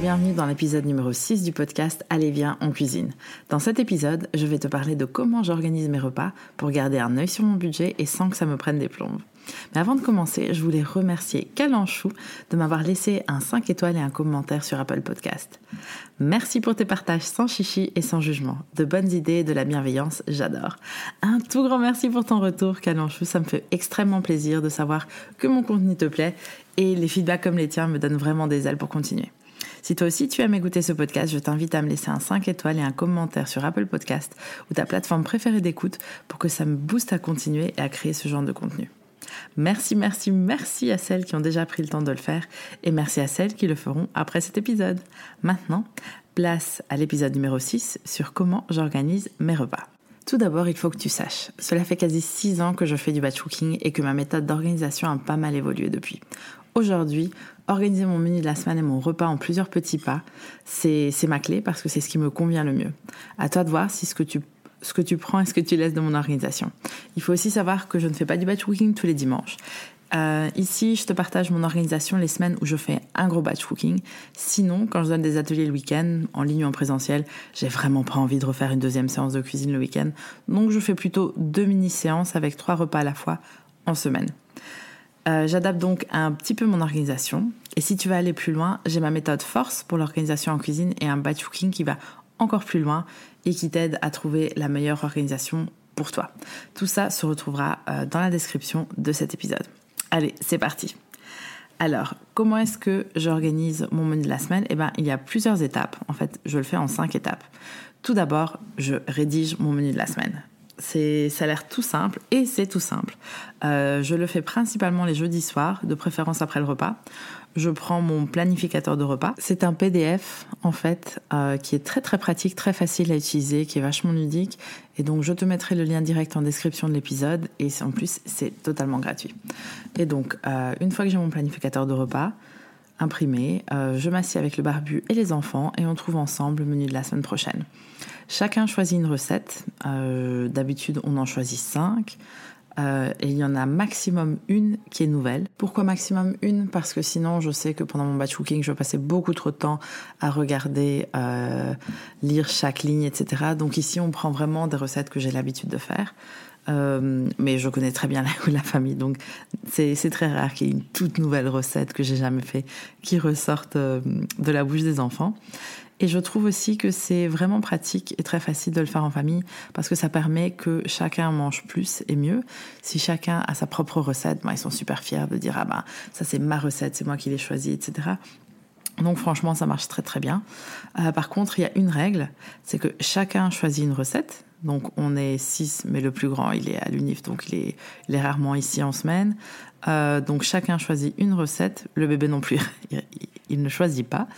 Bienvenue dans l'épisode numéro 6 du podcast Allez viens en cuisine. Dans cet épisode, je vais te parler de comment j'organise mes repas pour garder un œil sur mon budget et sans que ça me prenne des plombes. Mais avant de commencer, je voulais remercier Calanchou de m'avoir laissé un 5 étoiles et un commentaire sur Apple Podcast. Merci pour tes partages sans chichi et sans jugement. De bonnes idées et de la bienveillance, j'adore. Un tout grand merci pour ton retour, Calanchou. Ça me fait extrêmement plaisir de savoir que mon contenu te plaît et les feedbacks comme les tiens me donnent vraiment des ailes pour continuer. Si toi aussi tu aimes écouter ce podcast, je t'invite à me laisser un 5 étoiles et un commentaire sur Apple Podcast ou ta plateforme préférée d'écoute pour que ça me booste à continuer et à créer ce genre de contenu. Merci, merci, merci à celles qui ont déjà pris le temps de le faire et merci à celles qui le feront après cet épisode. Maintenant, place à l'épisode numéro 6 sur comment j'organise mes repas. Tout d'abord, il faut que tu saches, cela fait quasi 6 ans que je fais du batch cooking et que ma méthode d'organisation a pas mal évolué depuis. Aujourd'hui, organiser mon menu de la semaine et mon repas en plusieurs petits pas, c'est ma clé parce que c'est ce qui me convient le mieux. À toi de voir si ce que tu ce que tu prends et ce que tu laisses de mon organisation. Il faut aussi savoir que je ne fais pas du batch cooking tous les dimanches. Euh, ici, je te partage mon organisation les semaines où je fais un gros batch cooking. Sinon, quand je donne des ateliers le week-end, en ligne ou en présentiel, j'ai vraiment pas envie de refaire une deuxième séance de cuisine le week-end. Donc, je fais plutôt deux mini-séances avec trois repas à la fois en semaine. Euh, j'adapte donc un petit peu mon organisation. Et si tu veux aller plus loin, j'ai ma méthode force pour l'organisation en cuisine et un batch cooking qui va encore plus loin et qui t'aide à trouver la meilleure organisation pour toi. Tout ça se retrouvera euh, dans la description de cet épisode. Allez, c'est parti. Alors, comment est-ce que j'organise mon menu de la semaine? Eh bien, il y a plusieurs étapes. En fait, je le fais en cinq étapes. Tout d'abord, je rédige mon menu de la semaine. C'est, ça a l'air tout simple et c'est tout simple. Euh, je le fais principalement les jeudis soirs, de préférence après le repas. Je prends mon planificateur de repas. C'est un PDF en fait euh, qui est très très pratique, très facile à utiliser, qui est vachement ludique. Et donc je te mettrai le lien direct en description de l'épisode et en plus c'est totalement gratuit. Et donc euh, une fois que j'ai mon planificateur de repas, imprimé. je m'assieds avec le barbu et les enfants et on trouve ensemble le menu de la semaine prochaine. Chacun choisit une recette. Euh, d'habitude, on en choisit cinq. Euh, et il y en a maximum une qui est nouvelle. Pourquoi maximum une? Parce que sinon, je sais que pendant mon batch cooking, je vais passer beaucoup trop de temps à regarder, euh, lire chaque ligne, etc. Donc ici, on prend vraiment des recettes que j'ai l'habitude de faire. Mais je connais très bien la, famille, donc c'est très rare qu'il y ait une toute nouvelle recette que j'ai jamais fait qui ressorte de la bouche des enfants. Et je trouve aussi que c'est vraiment pratique et très facile de le faire en famille parce que ça permet que chacun mange plus et mieux. Si chacun a sa propre recette, ben, ils sont super fiers de dire ah ben ça c'est ma recette, c'est moi qui l'ai choisie, etc. Donc franchement, ça marche très très bien. Euh, par contre, il y a une règle, c'est que chacun choisit une recette. Donc on est six, mais le plus grand, il est à l'UNIF, donc il est, rarement ici en semaine. Euh, donc chacun choisit une recette. Le bébé non plus, il, il ne choisit pas.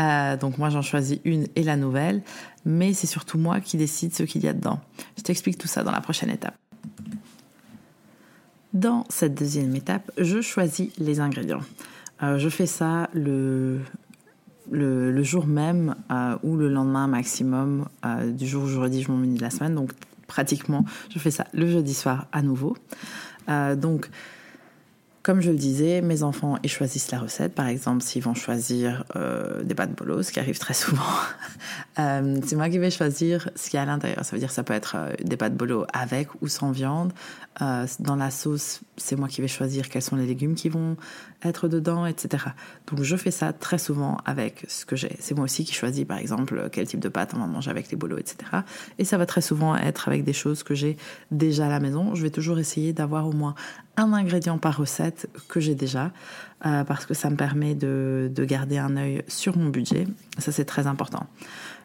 Euh, donc moi j'en choisis une et la nouvelle, mais c'est surtout moi qui décide ce qu'il y a dedans. Je t'explique tout ça dans la prochaine étape. Dans cette deuxième étape, je choisis les ingrédients. Euh, je fais ça le, le, jour même euh, ou le lendemain maximum du jour où je rédige mon menu de la semaine. Donc pratiquement, je fais ça le jeudi soir à nouveau. donc Comme je le disais, mes enfants, ils choisissent la recette. Par exemple, s'ils vont choisir euh, des pâtes bolo, ce qui arrive très souvent, euh, c'est moi qui vais choisir ce qu'il y a à l'intérieur. Ça veut dire que ça peut être euh, des pâtes bolo avec ou sans viande. dans la sauce, c'est moi qui vais choisir quels sont les légumes qui vont être dedans, etc. Donc je fais ça très souvent avec ce que j'ai. C'est moi aussi qui choisis, par exemple, quel type de pâte on va manger avec les bolos, etc. Et ça va très souvent être avec des choses que j'ai déjà à la maison. Je vais toujours essayer d'avoir au moins un ingrédient par recette que j'ai déjà, euh, parce que ça me permet de, garder un œil sur mon budget. Ça, c'est très important.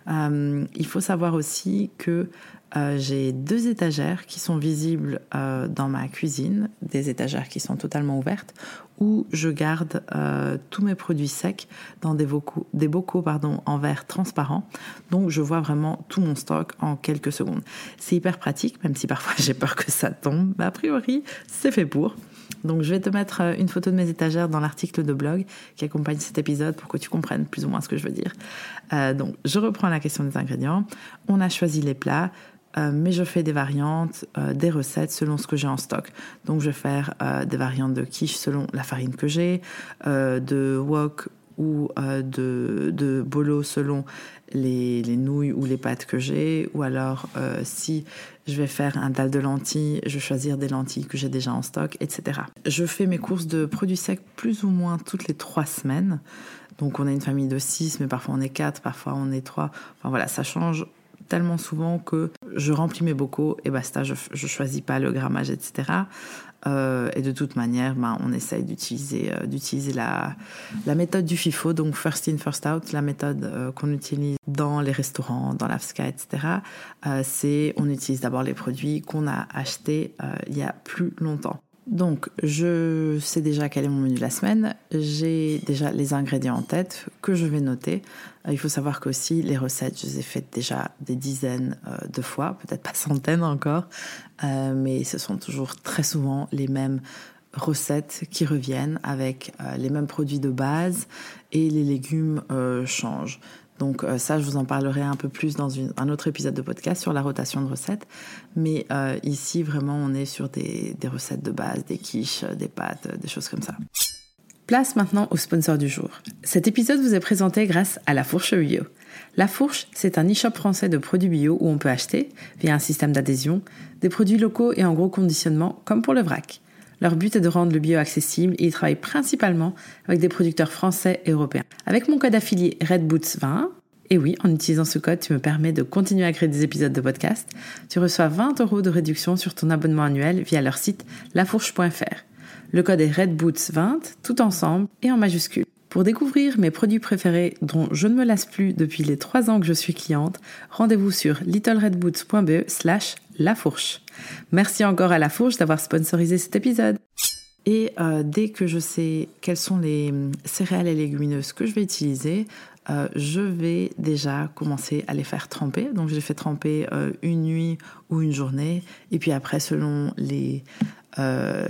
Euh, il faut savoir aussi que euh, j'ai deux étagères qui sont visibles dans ma cuisine, des étagères qui sont totalement ouvertes, où je garde tous mes produits secs dans des bocaux, en verre transparent. Donc je vois vraiment tout mon stock en quelques secondes. C'est hyper pratique, même si parfois j'ai peur que ça tombe. Mais a priori, c'est fait pour. Donc je vais te mettre euh, une photo de mes étagères dans l'article de blog qui accompagne cet épisode pour que tu comprennes plus ou moins ce que je veux dire. Euh, donc je reprends la question des ingrédients. On a choisi les plats. Euh, mais je fais des variantes, des recettes selon ce que j'ai en stock. Donc je vais faire des variantes de quiche selon la farine que j'ai, de wok ou de, de bolo selon les, nouilles ou les pâtes que j'ai, ou alors euh, si je vais faire un dalle de lentilles, je vais choisir des lentilles que j'ai déjà en stock, etc. Je fais mes courses de produits secs plus ou moins toutes les trois semaines. Donc on a une famille de six, mais parfois on est quatre, parfois on est trois. Enfin voilà, ça change tellement souvent que je remplis mes bocaux et basta, je, je choisis pas le grammage, etc. Euh, et de toute manière, ben, on essaye d'utiliser euh, d'utiliser la, la méthode du FIFO, donc first in, first out, la méthode euh, qu'on utilise dans les restaurants, dans l'AFSCA, etc. c'est on utilise d'abord les produits qu'on a achetés il y a plus longtemps. Donc, je sais déjà quel est mon menu de la semaine. J'ai déjà les ingrédients en tête que je vais noter. Euh, il faut savoir qu'aussi, les recettes, je les ai faites déjà des dizaines euh, de fois, peut-être pas centaines encore, euh, mais ce sont toujours très souvent les mêmes recettes qui reviennent avec les mêmes produits de base et les légumes changent. Donc euh, ça, je vous en parlerai un peu plus dans un autre épisode de podcast sur la rotation de recettes. Mais euh, ici, vraiment, on est sur des, recettes de base, des quiches, des pâtes, des choses comme ça. Place maintenant au sponsor du jour. Cet épisode vous est présenté grâce à La Fourche Bio. La Fourche, c'est un e-shop français de produits bio où on peut acheter, via un système d'adhésion, des produits locaux et en gros conditionnement, comme pour le vrac. Leur but est de rendre le bio accessible et ils travaillent principalement avec des producteurs français et européens. Avec mon code affilié RedBoots20, et oui, en utilisant ce code, tu me permets de continuer à créer des épisodes de podcast. Tu reçois 20 euros de réduction sur ton abonnement annuel via leur site lafourche.fr. Le code est RedBoots20, tout ensemble et en majuscule. Pour découvrir mes produits préférés dont je ne me lasse plus depuis les 3 ans que je suis cliente, rendez-vous sur littleredboots.be slash lafourche. Merci encore à La Fourche d'avoir sponsorisé cet épisode. Et euh, dès que je sais quelles sont les hum, céréales et légumineuses que je vais utiliser, euh, je vais déjà commencer à les faire tremper. Donc je les fais tremper euh, une nuit ou une journée. Et puis après, selon les, euh,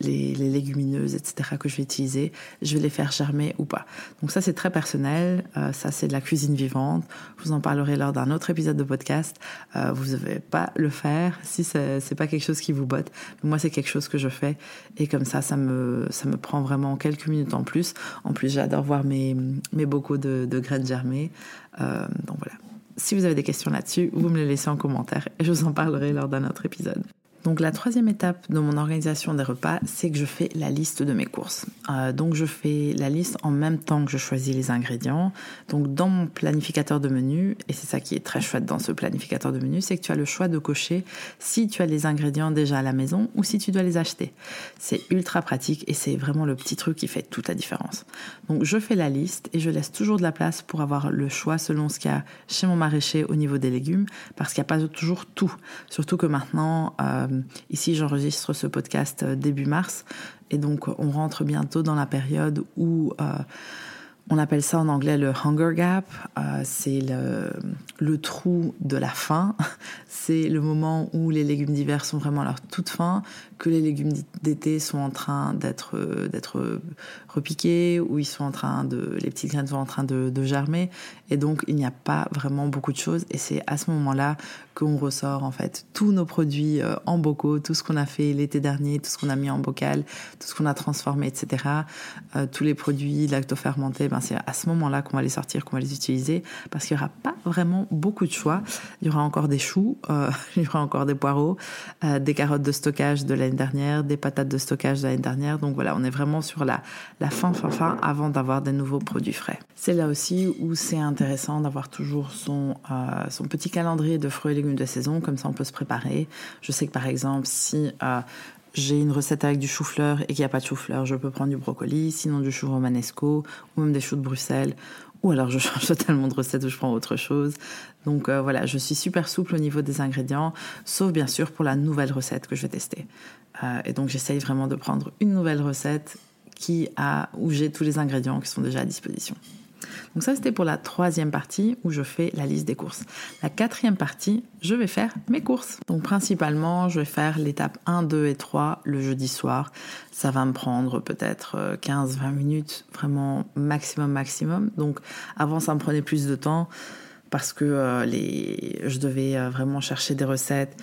les, légumineuses, etc., que je vais utiliser, je vais les faire germer ou pas. Donc ça, c'est très personnel. Euh, ça, c'est de la cuisine vivante. Je vous en parlerai lors d'un autre épisode de podcast. Euh, vous ne devez pas le faire si c'est pas quelque chose qui vous botte. moi, c'est quelque chose que je fais. Et comme ça, ça me, ça me prend vraiment quelques minutes en plus. En plus, j'adore voir mes, mes bocaux de, de graines germées. donc voilà. Si vous avez des questions là-dessus, vous me les laissez en commentaire et je vous en parlerai lors d'un autre épisode. Donc la troisième étape de mon organisation des repas, c'est que je fais la liste de mes courses. Euh, donc je fais la liste en même temps que je choisis les ingrédients. Donc dans mon planificateur de menu, et c'est ça qui est très chouette dans ce planificateur de menu, c'est que tu as le choix de cocher si tu as les ingrédients déjà à la maison ou si tu dois les acheter. C'est ultra pratique et c'est vraiment le petit truc qui fait toute la différence. Donc je fais la liste et je laisse toujours de la place pour avoir le choix selon ce qu'il y a chez mon maraîcher au niveau des légumes parce qu'il n'y a pas toujours tout. Surtout que maintenant... Euh, ici, j'enregistre ce podcast euh, début mars. Et donc on rentre bientôt dans la période où euh, On appelle ça en anglais le hunger gap. Euh, c'est le, trou de la faim. C'est le moment où les légumes d'hiver sont vraiment à leur toute fin, que les légumes d'été sont en train d'être d'être repiqués, où ils sont en train de, les petites graines sont en train de, germer, et donc il n'y a pas vraiment beaucoup de choses. Et c'est à ce moment-là qu'on ressort en fait tous nos produits euh, en bocaux, tout ce qu'on a fait l'été dernier, tout ce qu'on a mis en bocal, tout ce qu'on a transformé, etc. Euh, tous les produits lactofermentés, ben c'est à ce moment-là qu'on va les sortir, qu'on va les utiliser, parce qu'il n'y aura pas vraiment beaucoup de choix. Il y aura encore des choux, euh, il y aura encore des poireaux, des carottes de stockage de l'année dernière, des patates de stockage de l'année dernière. Donc voilà, on est vraiment sur la, fin, fin, fin, avant d'avoir des nouveaux produits frais. C'est là aussi où c'est intéressant d'avoir toujours son, son petit calendrier de fruits et légumes de saison, comme ça on peut se préparer. Je sais que par exemple, si euh, j'ai une recette avec du chou-fleur et qu'il n'y a pas de chou-fleur, je peux prendre du brocoli, sinon du chou romanesco, ou même des choux de Bruxelles, ou alors je change totalement de recette ou je prends autre chose. Donc euh, voilà, je suis super souple au niveau des ingrédients, sauf bien sûr pour la nouvelle recette que je vais tester. Euh, et donc j'essaye vraiment de prendre une nouvelle recette qui a, où j'ai tous les ingrédients qui sont déjà à disposition. Donc ça, c'était pour la troisième partie où je fais la liste des courses. La quatrième partie, je vais faire mes courses. Donc principalement, je vais faire l'étape 1, 2 et 3 le jeudi soir. Ça va me prendre peut-être 15-20 euh, minutes, vraiment maximum, maximum. Donc avant, ça me prenait plus de temps parce que euh, les... je devais euh, vraiment chercher des recettes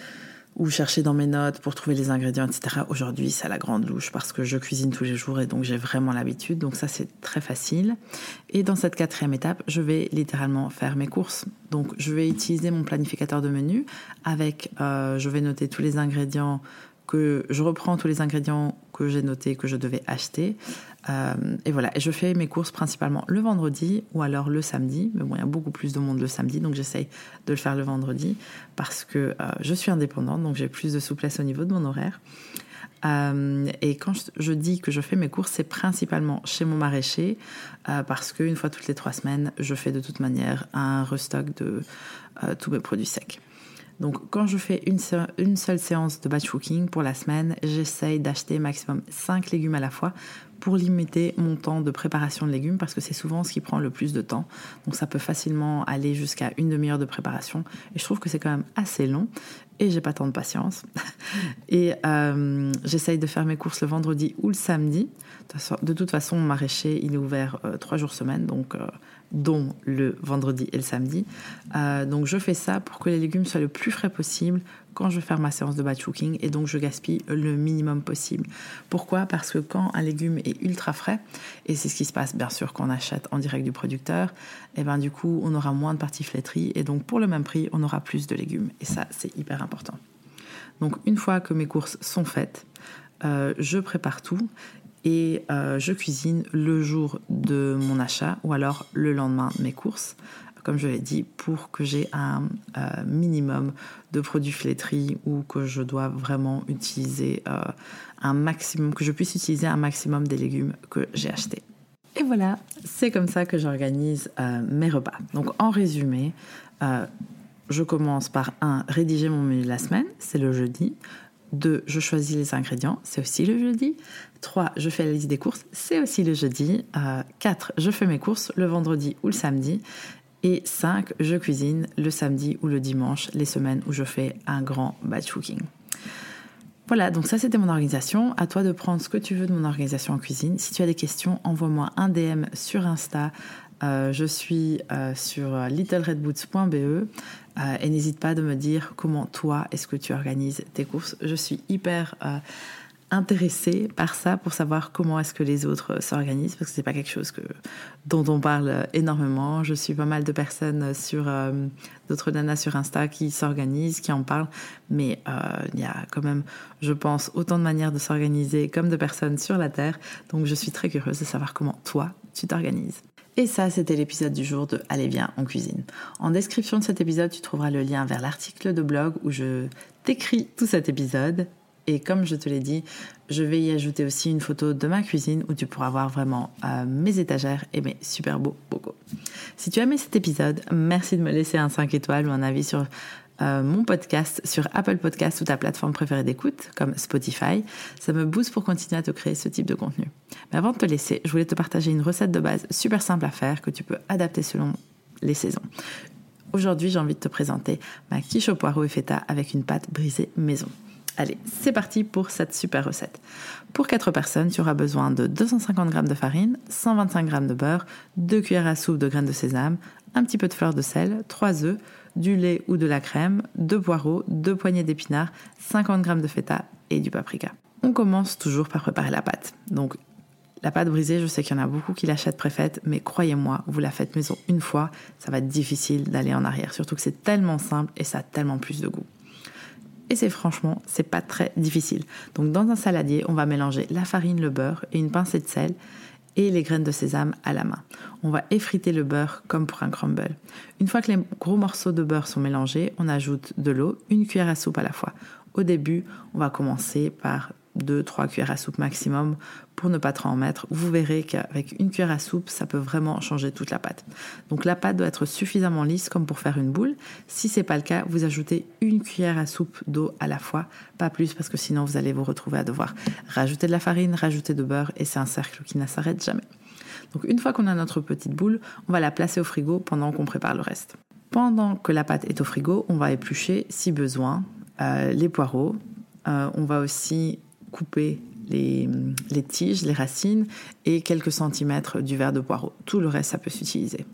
ou chercher dans mes notes pour trouver les ingrédients, etc. Aujourd'hui, c'est à la grande louche parce que je cuisine tous les jours et donc j'ai vraiment l'habitude. Donc ça, c'est très facile. Et dans cette quatrième étape, je vais littéralement faire mes courses. Donc je vais utiliser mon planificateur de menu avec, euh, je vais noter tous les ingrédients que je reprends tous les ingrédients que j'ai notés que je devais acheter. Euh, et voilà, je fais mes courses principalement le vendredi ou alors le samedi. Mais bon, il y a beaucoup plus de monde le samedi, donc j'essaye de le faire le vendredi parce que euh, je suis indépendante, donc j'ai plus de souplesse au niveau de mon horaire. Euh, et quand je, dis que je fais mes courses, c'est principalement chez mon maraîcher, parce qu'une fois toutes les trois semaines, je fais de toute manière un restock de tous mes produits secs. Donc quand je fais une, seule séance de batch cooking pour la semaine, j'essaye d'acheter maximum 5 légumes à la fois pour limiter mon temps de préparation de légumes parce que c'est souvent ce qui prend le plus de temps. Donc ça peut facilement aller jusqu'à une demi-heure de préparation et je trouve que c'est quand même assez long et j'ai pas tant de patience. et euh, j'essaye de faire mes courses le vendredi ou le samedi. De toute façon, mon maraîcher il est ouvert euh, trois jours semaine donc euh, dont le vendredi et le samedi. Euh, donc je fais ça pour que les légumes soient le plus frais possible quand je vais ma séance de batch cooking et donc je gaspille le minimum possible. Pourquoi? Parce que quand un légume est ultra frais, et c'est ce qui se passe bien sûr quand on achète en direct du producteur, et eh ben du coup on aura moins de parties flétries et donc pour le même prix on aura plus de légumes et ça c'est hyper important. Donc une fois que mes courses sont faites, euh, je prépare tout et euh, je cuisine le jour de mon achat ou alors le lendemain de mes courses, comme je l'ai dit, pour que j'ai un euh, minimum de produits flétris ou que je dois vraiment utiliser euh, un maximum, que je puisse utiliser un maximum des légumes que j'ai achetés. Et voilà, c'est comme ça que j'organise mes repas. Donc en résumé, je commence par un rédiger mon menu de la semaine, c'est le jeudi. 2. Je choisis les ingrédients, c'est aussi le jeudi. 3. Je fais la liste des courses, c'est aussi le jeudi. 4. Euh, je fais mes courses le vendredi ou le samedi. Et 5. Je cuisine le samedi ou le dimanche, les semaines où je fais un grand batch cooking. Voilà, donc ça c'était mon organisation. À toi de prendre ce que tu veux de mon organisation en cuisine. Si tu as des questions, envoie-moi un DM sur Insta. Euh, je suis euh, sur littleredboots.be. Euh, et n'hésite pas de me dire comment toi, est-ce que tu organises tes courses. Je suis hyper euh, intéressée par ça pour savoir comment est-ce que les autres s'organisent parce que c'est pas quelque chose que, dont on parle énormément. Je suis pas mal de personnes sur euh, d'autres nanas sur Insta qui s'organisent, qui en parlent, mais il y a quand même, je pense, autant de manières de s'organiser comme de personnes sur la Terre. Donc je suis très curieuse de savoir comment toi, tu t'organises. Et ça, c'était l'épisode du jour de Allez bien en cuisine. En description de cet épisode, tu trouveras le lien vers l'article de blog où je t'écris tout cet épisode. Et comme je te l'ai dit, je vais y ajouter aussi une photo de ma cuisine où tu pourras voir vraiment euh, mes étagères et mes super beaux bocaux. Si tu as aimé cet épisode, merci de me laisser un 5 étoiles ou un avis sur euh, mon podcast sur Apple Podcast ou ta plateforme préférée d'écoute, comme Spotify. Ça me booste pour continuer à te créer ce type de contenu. Mais avant de te laisser, je voulais te partager une recette de base super simple à faire que tu peux adapter selon les saisons. Aujourd'hui, j'ai envie de te présenter ma quiche au poireau et feta avec une pâte brisée maison. Allez, c'est parti pour cette super recette. Pour 4 personnes, tu auras besoin de 250 g de farine, 125 g de beurre, 2 cuillères à soupe de graines de sésame, un petit peu de fleur de sel, 3 œufs, du lait ou de la crème, 2 poireaux, 2 poignées d'épinards, 50 g de feta et du paprika. On commence toujours par préparer la pâte. Donc la pâte brisée, je sais qu'il y en a beaucoup qui l'achètent préfaite, mais croyez-moi, vous la faites maison une fois, ça va être difficile d'aller en arrière. Surtout que c'est tellement simple et ça a tellement plus de goût. Et c'est franchement, c'est pas très difficile. Donc dans un saladier, on va mélanger la farine, le beurre et une pincée de sel et les graines de sésame à la main. On va effriter le beurre comme pour un crumble. Une fois que les gros morceaux de beurre sont mélangés, on ajoute de l'eau, une cuillère à soupe à la fois. Au début, on va commencer par 2-3 cuillères à soupe maximum pour ne pas trop en mettre. Vous verrez qu'avec une cuillère à soupe, ça peut vraiment changer toute la pâte. Donc la pâte doit être suffisamment lisse comme pour faire une boule. Si c'est pas le cas, vous ajoutez une cuillère à soupe d'eau à la fois, pas plus parce que sinon vous allez vous retrouver à devoir rajouter de la farine, rajouter de beurre et c'est un cercle qui ne s'arrête jamais. Donc une fois qu'on a notre petite boule, on va la placer au frigo pendant qu'on prépare le reste. Pendant que la pâte est au frigo, on va éplucher si besoin euh, les poireaux. Euh, on va aussi couper les, tiges, les racines et quelques centimètres du verre de poireau. Tout le reste, ça peut s'utiliser.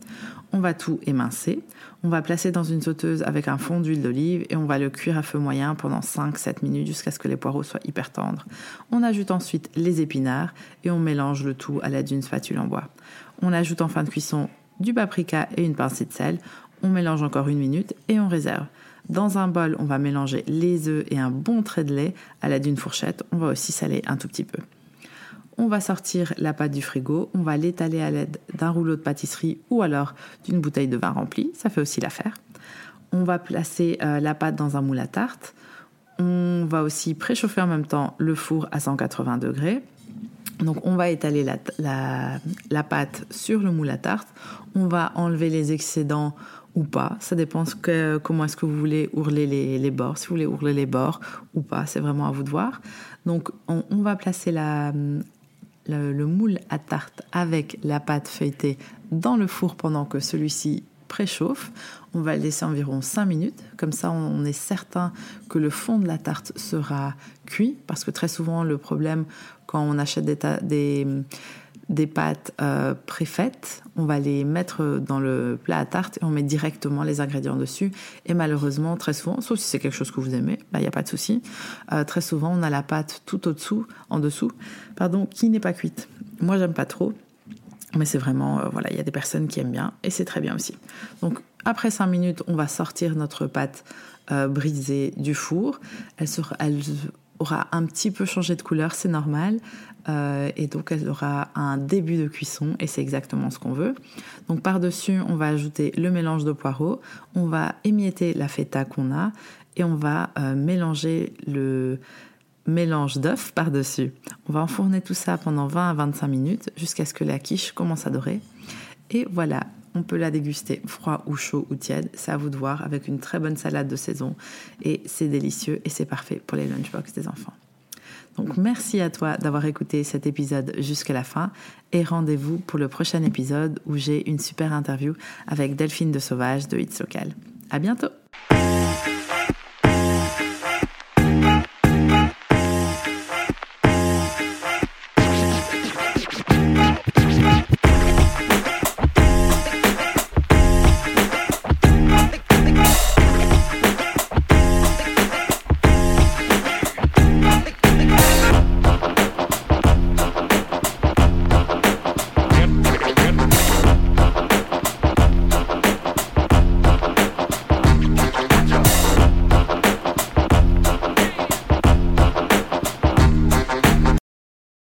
On va tout émincer. On va placer dans une sauteuse avec un fond d'huile d'olive et on va le cuire à feu moyen pendant 5-7 minutes jusqu'à ce que les poireaux soient hyper tendres. On ajoute ensuite les épinards et on mélange le tout à l'aide d'une spatule en bois. On ajoute en fin de cuisson du paprika et une pincée de sel. On mélange encore une minute et on réserve. Dans un bol, on va mélanger les œufs et un bon trait de lait à l'aide d'une fourchette. On va aussi saler un tout petit peu. On va sortir la pâte du frigo, on va l'étaler à l'aide d'un rouleau de pâtisserie ou alors d'une bouteille de vin remplie, ça fait aussi l'affaire. On va placer euh, la pâte dans un moule à tarte. On va aussi préchauffer en même temps le four à 180 degrés. Donc on va étaler la, la, pâte sur le moule à tarte. On va enlever les excédents ou pas. Ça dépend que, comment est-ce que vous voulez ourler les, bords. Si vous voulez ourler les bords ou pas, c'est vraiment à vous de voir. Donc on, va placer la, le, moule à tarte avec la pâte feuilletée dans le four pendant que celui-ci préchauffe. On va le laisser environ 5 minutes. Comme ça, on est certain que le fond de la tarte sera cuit. Parce que très souvent, le problème quand on achète des, des des pâtes euh, préfaites, on va les mettre dans le plat à tarte et on met directement les ingrédients dessus. Et malheureusement, très souvent, sauf si c'est quelque chose que vous aimez, il n'y a pas de souci, euh, très souvent on a la pâte tout au-dessous, en dessous, pardon, qui n'est pas cuite. Moi, j'aime pas trop, mais c'est vraiment, euh, voilà, il y a des personnes qui aiment bien et c'est très bien aussi. Donc, après 5 minutes, on va sortir notre pâte brisée du four. Elle aura un petit peu changé de couleur, c'est normal. Euh, et donc elle aura un début de cuisson et c'est exactement ce qu'on veut. Donc par-dessus, on va ajouter le mélange de poireaux, on va émietter la feta qu'on a et on va euh, mélanger le mélange d'œufs par-dessus. On va enfourner tout ça pendant 20 à 25 minutes jusqu'à ce que la quiche commence à dorer. Et voilà, on peut la déguster froid ou chaud ou tiède, c'est à vous de voir, avec une très bonne salade de saison. Et c'est délicieux et c'est parfait pour les lunchbox des enfants. Donc merci à toi d'avoir écouté cet épisode jusqu'à la fin et rendez-vous pour le prochain épisode où j'ai une super interview avec Delphine de Sauvage de Hits Local. À bientôt!